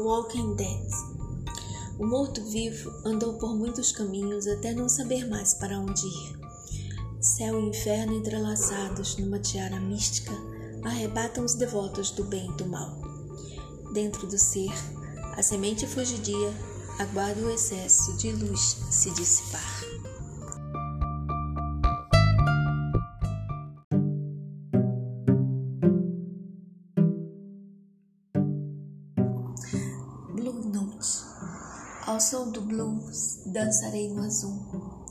Walking Dead. O morto-vivo andou por muitos caminhos até não saber mais para onde ir. Céu e inferno entrelaçados numa tiara mística arrebatam os devotos do bem e do mal. Dentro do ser, a semente fugidia aguarda o excesso de luz se dissipar. Ao som do blues, dançarei no azul,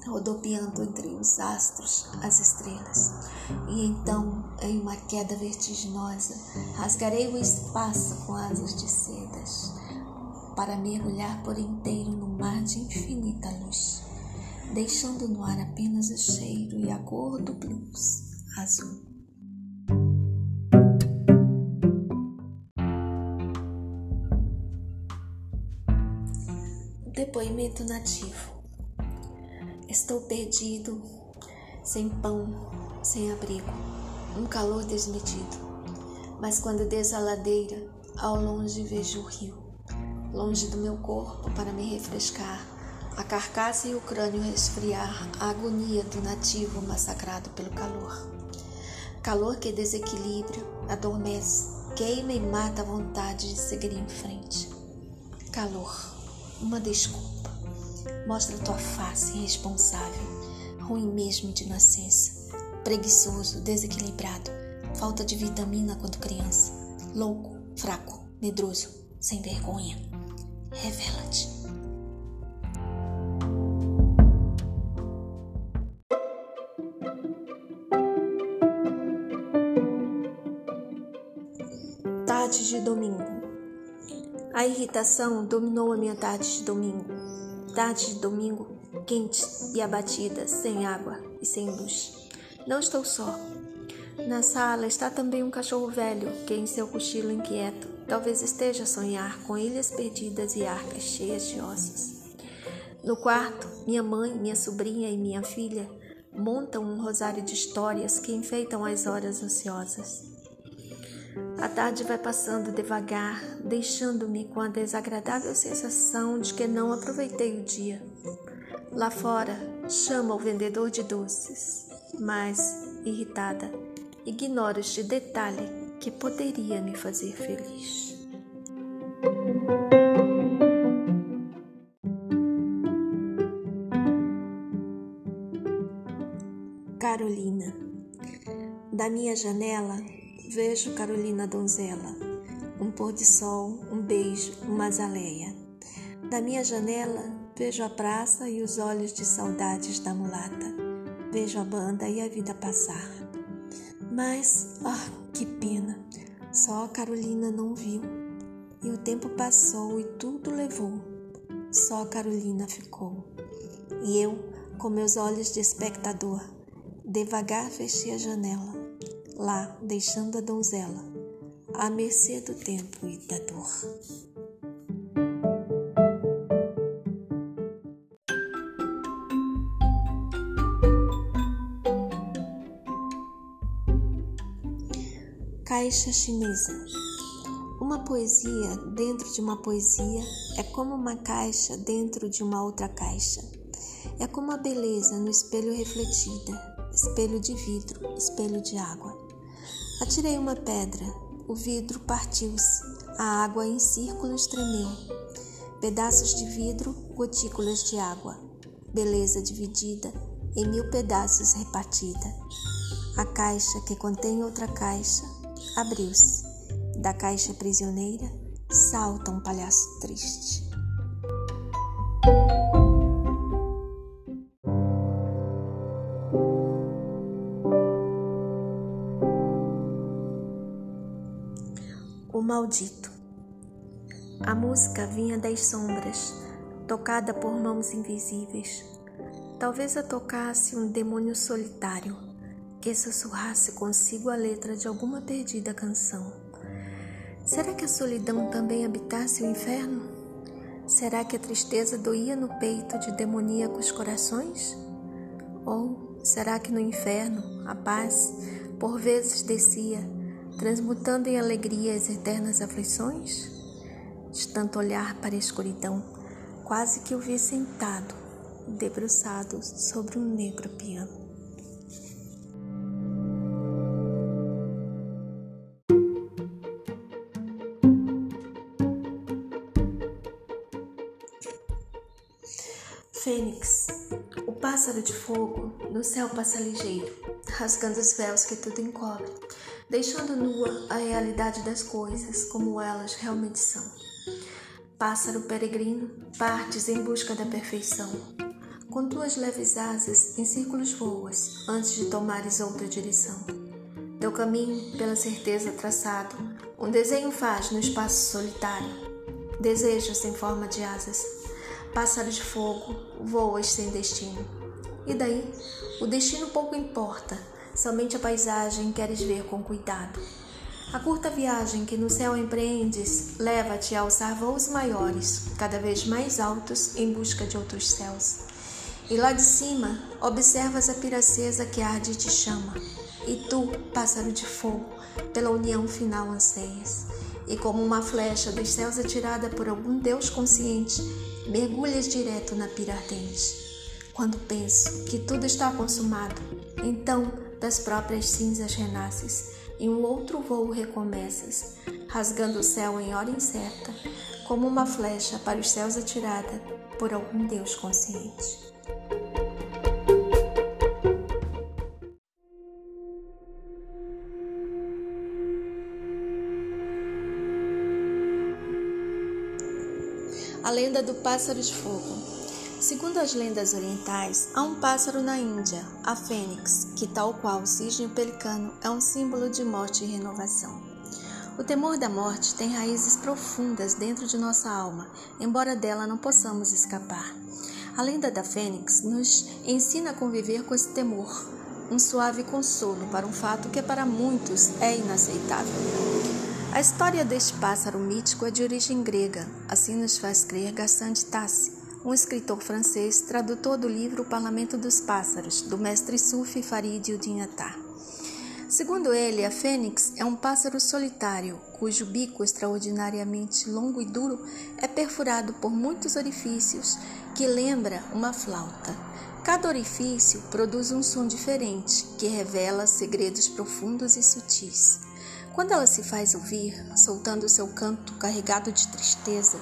rodopiando entre os astros, as estrelas. E então, em uma queda vertiginosa, rasgarei o espaço com asas de sedas para mergulhar por inteiro no mar de infinita luz, deixando no ar apenas o cheiro e a cor do blues azul. Depoimento nativo. Estou perdido, sem pão, sem abrigo, um calor desmedido. Mas quando desço a ladeira, ao longe vejo o rio longe do meu corpo para me refrescar, a carcaça e o crânio resfriar a agonia do nativo massacrado pelo calor. Calor que desequilibra, adormece, queima e mata a vontade de seguir em frente. Calor, uma desculpa. Mostra tua face irresponsável, ruim mesmo de nascença, preguiçoso, desequilibrado, falta de vitamina quando criança, louco, fraco, medroso, sem vergonha revela-te. Tarde de domingo. A irritação dominou a minha tarde de domingo. Tarde de domingo, quente e abatida, sem água e sem luz. Não estou só. Na sala está também um cachorro velho que, em seu cochilo inquieto, talvez esteja a sonhar com ilhas perdidas e arcas cheias de ossos. No quarto, minha mãe, minha sobrinha e minha filha montam um rosário de histórias que enfeitam as horas ociosas. A tarde vai passando devagar, deixando-me com a desagradável sensação de que não aproveitei o dia. Lá fora, chama o vendedor de doces, mas, irritada, ignoro este detalhe que poderia me fazer feliz. Carolina. Da minha janela vejo Carolina donzela, um pôr de sol, um beijo, uma azaleia. Da minha janela vejo a praça e os olhos de saudades da mulata. Vejo a banda e a vida passar. Mas, ah, que pena, só a Carolina não viu. E o tempo passou e tudo levou. Só a Carolina ficou. E eu, com meus olhos de espectador, devagar fechei a janela, lá deixando a donzela, à mercê do tempo e da dor. Caixa chinesa. Uma poesia dentro de uma poesia é como uma caixa dentro de uma outra caixa. É como a beleza no espelho refletida, espelho de vidro, espelho de água. Atirei uma pedra, o vidro partiu-se, a água em círculos tremeu. Pedaços de vidro, gotículas de água. Beleza dividida em mil pedaços repartida. A caixa que contém outra caixa abriu-se. Da caixa prisioneira salta um palhaço triste. Maldito. A música vinha das sombras, tocada por mãos invisíveis. Talvez a tocasse um demônio solitário que sussurrasse consigo a letra de alguma perdida canção. Será que a solidão também habitasse o inferno? Será que a tristeza doía no peito de demoníacos corações? Ou será que no inferno a paz por vezes descia, transmutando em alegria as eternas aflições? de tanto olhar para a escuridão, quase que o vi sentado, debruçado sobre um negro piano. Fênix, o pássaro de fogo, no céu passa ligeiro, rasgando os véus que tudo encobre, deixando nua a realidade das coisas como elas realmente são. Pássaro peregrino, partes em busca da perfeição. Com tuas leves asas, em círculos voas, antes de tomares outra direção. Teu caminho, pela certeza traçado, um desenho faz no espaço solitário. Desejos em forma de asas Pássaro de fogo, voas sem destino. E daí? O destino pouco importa, somente a paisagem queres ver com cuidado. A curta viagem que no céu empreendes leva-te a alçar voos maiores, cada vez mais altos, em busca de outros céus. E lá de cima, observas a piracesa que arde e te chama. E tu, pássaro de fogo, pela união final anseias. E como uma flecha dos céus atirada por algum Deus consciente, mergulhas direto na pira ardente. Quando penso que tudo está consumado, então das próprias cinzas renasces e um outro voo recomeças, rasgando o céu em hora incerta, como uma flecha para os céus atirada por algum Deus consciente. A lenda do pássaro de fogo. Segundo as lendas orientais, há um pássaro na Índia, a fênix, que, tal qual o cisne pelicano, é um símbolo de morte e renovação. O temor da morte tem raízes profundas dentro de nossa alma, embora dela não possamos escapar. A lenda da fênix nos ensina a conviver com esse temor, um suave consolo para um fato que para muitos é inaceitável. A história deste pássaro mítico é de origem grega, assim nos faz crer Gaston de Tassi, um escritor francês, tradutor do livro O Parlamento dos Pássaros, do mestre Sufi Farid Uddin Attar. Segundo ele, a fênix é um pássaro solitário, cujo bico extraordinariamente longo e duro é perfurado por muitos orifícios que lembra uma flauta. Cada orifício produz um som diferente, que revela segredos profundos e sutis. Quando ela se faz ouvir, soltando seu canto carregado de tristeza,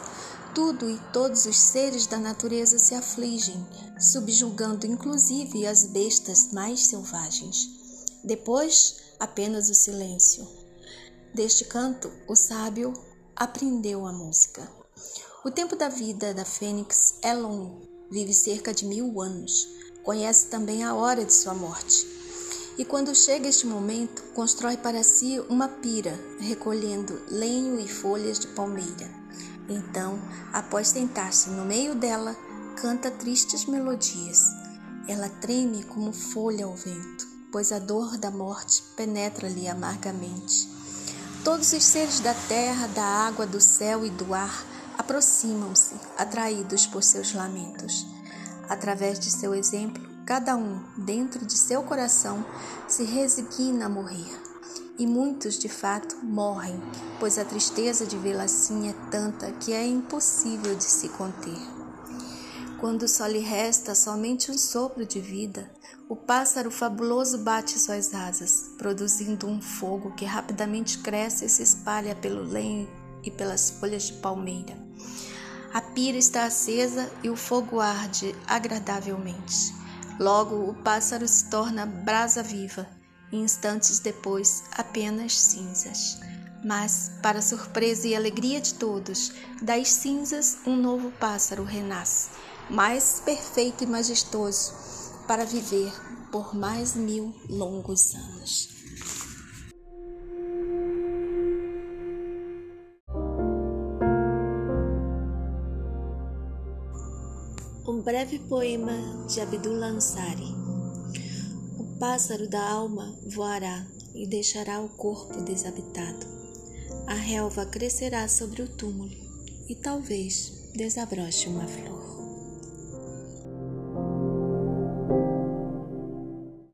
tudo e todos os seres da natureza se afligem, subjugando inclusive as bestas mais selvagens. Depois, apenas o silêncio. Deste canto, o sábio aprendeu a música. O tempo da vida da fênix é longo, vive cerca de mil anos. Conhece também a hora de sua morte e quando chega este momento, constrói para si uma pira, recolhendo lenho e folhas de palmeira. Então, após sentar-se no meio dela, canta tristes melodias. Ela treme como folha ao vento, pois a dor da morte penetra-lhe amargamente. Todos os seres da terra, da água, do céu e do ar aproximam-se, atraídos por seus lamentos. Através de seu exemplo, Cada um, dentro de seu coração, se resigna a morrer. E muitos, de fato, morrem, pois a tristeza de vê-la assim é tanta que é impossível de se conter. Quando só lhe resta somente um sopro de vida, o pássaro fabuloso bate suas asas, produzindo um fogo que rapidamente cresce e se espalha pelo lenho e pelas folhas de palmeira. A pira está acesa e o fogo arde agradavelmente. Logo o pássaro se torna brasa viva, instantes depois apenas cinzas. Mas, para surpresa e alegria de todos, das cinzas um novo pássaro renasce, mais perfeito e majestoso, para viver por mais mil longos anos. Um breve poema de Abdullah Ansari. Pássaro da alma voará e deixará o corpo desabitado. A relva crescerá sobre o túmulo e talvez desabroche uma flor.